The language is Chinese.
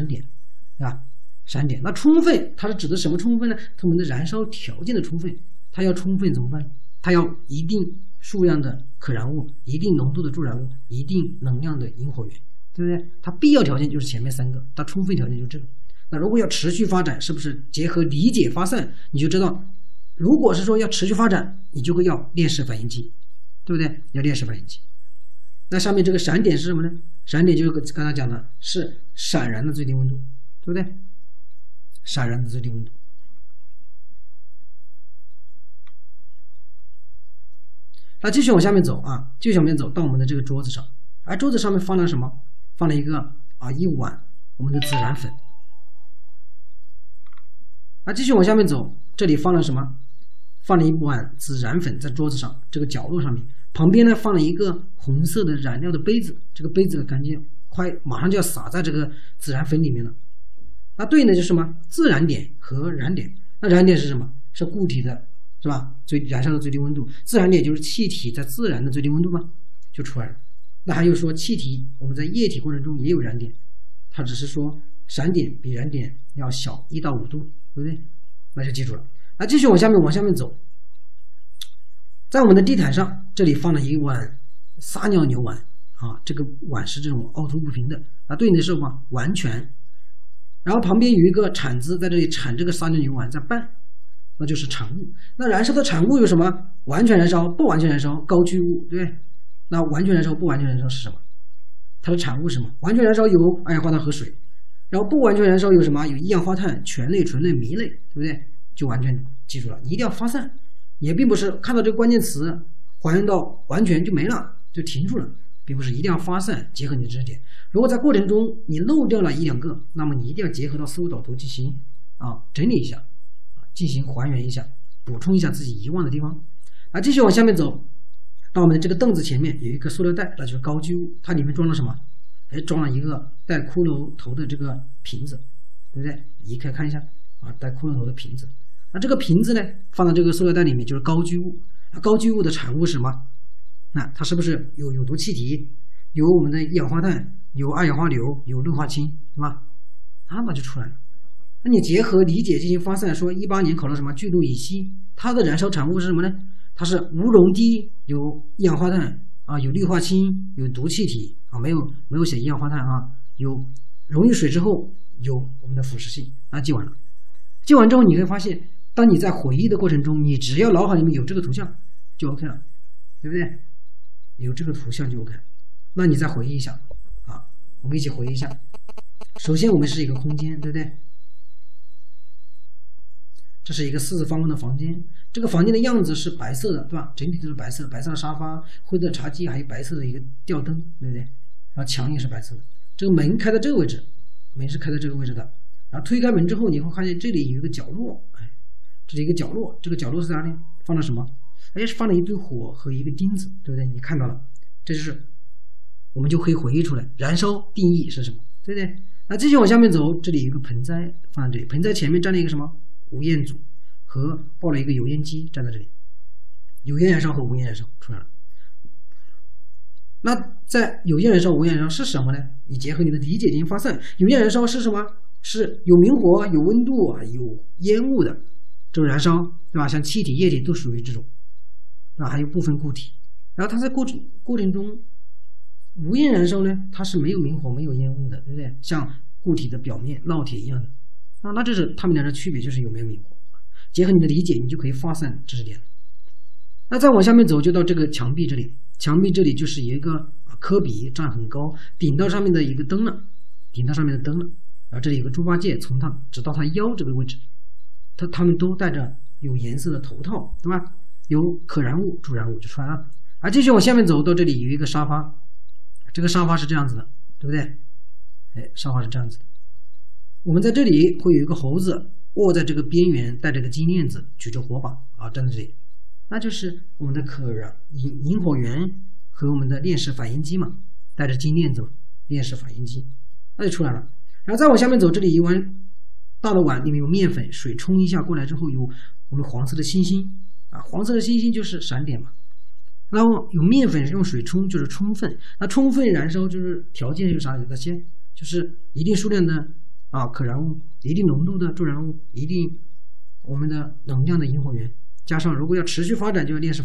闪点，对吧？闪点，那充分它是指的什么充分呢？它们的燃烧条件的充分，它要充分怎么办？它要一定数量的可燃物，一定浓度的助燃物，一定能量的引火源，对不对？它必要条件就是前面三个，它充分条件就是这个。那如果要持续发展，是不是结合理解发散？你就知道，如果是说要持续发展，你就会要链式反应机，对不对？要链式反应机。那下面这个闪点是什么呢？闪点就是刚才讲的，是闪燃的最低温度，对不对？闪燃的最低温度。那继续往下面走啊，继续往下面走到我们的这个桌子上，而桌子上面放了什么？放了一个啊一碗我们的孜然粉。啊，继续往下面走，这里放了什么？放了一碗孜然粉在桌子上这个角落上面，旁边呢放了一个红色的染料的杯子，这个杯子感觉快马上就要洒在这个孜然粉里面了。那对应的就是什么？自燃点和燃点。那燃点是什么？是固体的。是吧？最燃烧的最低温度，自燃点就是气体在自燃的最低温度嘛，就出来了。那还有说气体我们在液体过程中也有燃点，它只是说闪点比燃点要小一到五度，对不对？那就记住了。那继续往下面往下面走，在我们的地毯上，这里放了一碗撒尿牛丸啊，这个碗是这种凹凸不平的，啊对应的是什么？完全。然后旁边有一个铲子在这里铲这个撒尿牛丸在拌。那就是产物。那燃烧的产物有什么？完全燃烧、不完全燃烧、高聚物，对不对？那完全燃烧、不完全燃烧是什么？它的产物是什么？完全燃烧有二氧化碳和水，然后不完全燃烧有什么？有一氧化碳、醛类、醇类、醚类，对不对？就完全记住了，你一定要发散。也并不是看到这个关键词还原到完全就没了，就停住了，并不是一定要发散，结合你的知识点。如果在过程中你漏掉了一两个，那么你一定要结合到思维导图进行啊整理一下。进行还原一下，补充一下自己遗忘的地方。啊，继续往下面走，到我们的这个凳子前面有一个塑料袋，那就是高聚物。它里面装了什么？哎，装了一个带骷髅头的这个瓶子，对不对？移开看一下啊，带骷髅头的瓶子。那这个瓶子呢，放到这个塑料袋里面就是高聚物。高聚物的产物是什么？那它是不是有有毒气体？有我们的一氧化碳，有二氧化硫，有氯化氢，是吧？那么就出来了。那你结合理解进行发散，说一八年考了什么聚氯乙烯，它的燃烧产物是什么呢？它是无溶滴，有一氧化碳啊，有氯化氢，有毒气体啊，没有没有写一氧化碳啊，有溶于水之后有我们的腐蚀性那，记完了，记完之后你会发现，当你在回忆的过程中，你只要脑海里面有这个图像就 OK 了，对不对？有这个图像就 OK，那你再回忆一下啊，我们一起回忆一下。首先我们是一个空间，对不对？这是一个四四方方的房间，这个房间的样子是白色的，对吧？整体都是白色，白色的沙发、灰色的茶几，还有白色的一个吊灯，对不对？然后墙也是白色的。这个门开在这个位置，门是开在这个位置的。然后推开门之后，你会发现这里有一个角落，这是一个角落。这个角落是哪里？放了什么？哎，是放了一堆火和一个钉子，对不对？你看到了，这就是我们就可以回忆出来，燃烧定义是什么，对不对？那继续往下面走，这里有一个盆栽放在这里，盆栽前面站了一个什么？无烟组和抱了一个油烟机站在这里，有烟燃烧和无烟燃烧出来了。那在有烟燃烧、无烟燃烧是什么呢？你结合你的理解进行发散。有烟燃烧是什么？是有明火、有温度啊、有烟雾的这种燃烧，对吧？像气体、液体都属于这种，啊，还有部分固体。然后它在过程过程中，无烟燃烧呢，它是没有明火、没有烟雾的，对不对？像固体的表面烙铁一样的。啊，那这是它们俩的区别，就是有没有明火。结合你的理解，你就可以发散知识点。那再往下面走，就到这个墙壁这里。墙壁这里就是一个科比站很高，顶到上面的一个灯了，顶到上面的灯了。然后这里有个猪八戒，从他直到他腰这个位置，它它们都戴着有颜色的头套，对吧？有可燃物、助燃物就出来了。啊，继续往下面走到这里有一个沙发，这个沙发是这样子的，对不对？哎，沙发是这样子的。我们在这里会有一个猴子卧在这个边缘，带着个金链子，举着火把啊，站在这里，那就是我们的可燃引引火源和我们的链式反应机嘛，带着金链子，链式反应机，那就出来了。然后再往下面走，这里一弯大的碗里面有面粉，水冲一下过来之后，有我们黄色的星星啊，黄色的星星就是闪点嘛。然后有面粉用水冲就是充分，那充分燃烧就是条件有啥？有哪些？就是一定数量的。啊，可燃物，一定浓度的助燃物，一定我们的能量的引火源，加上如果要持续发展，就要链式。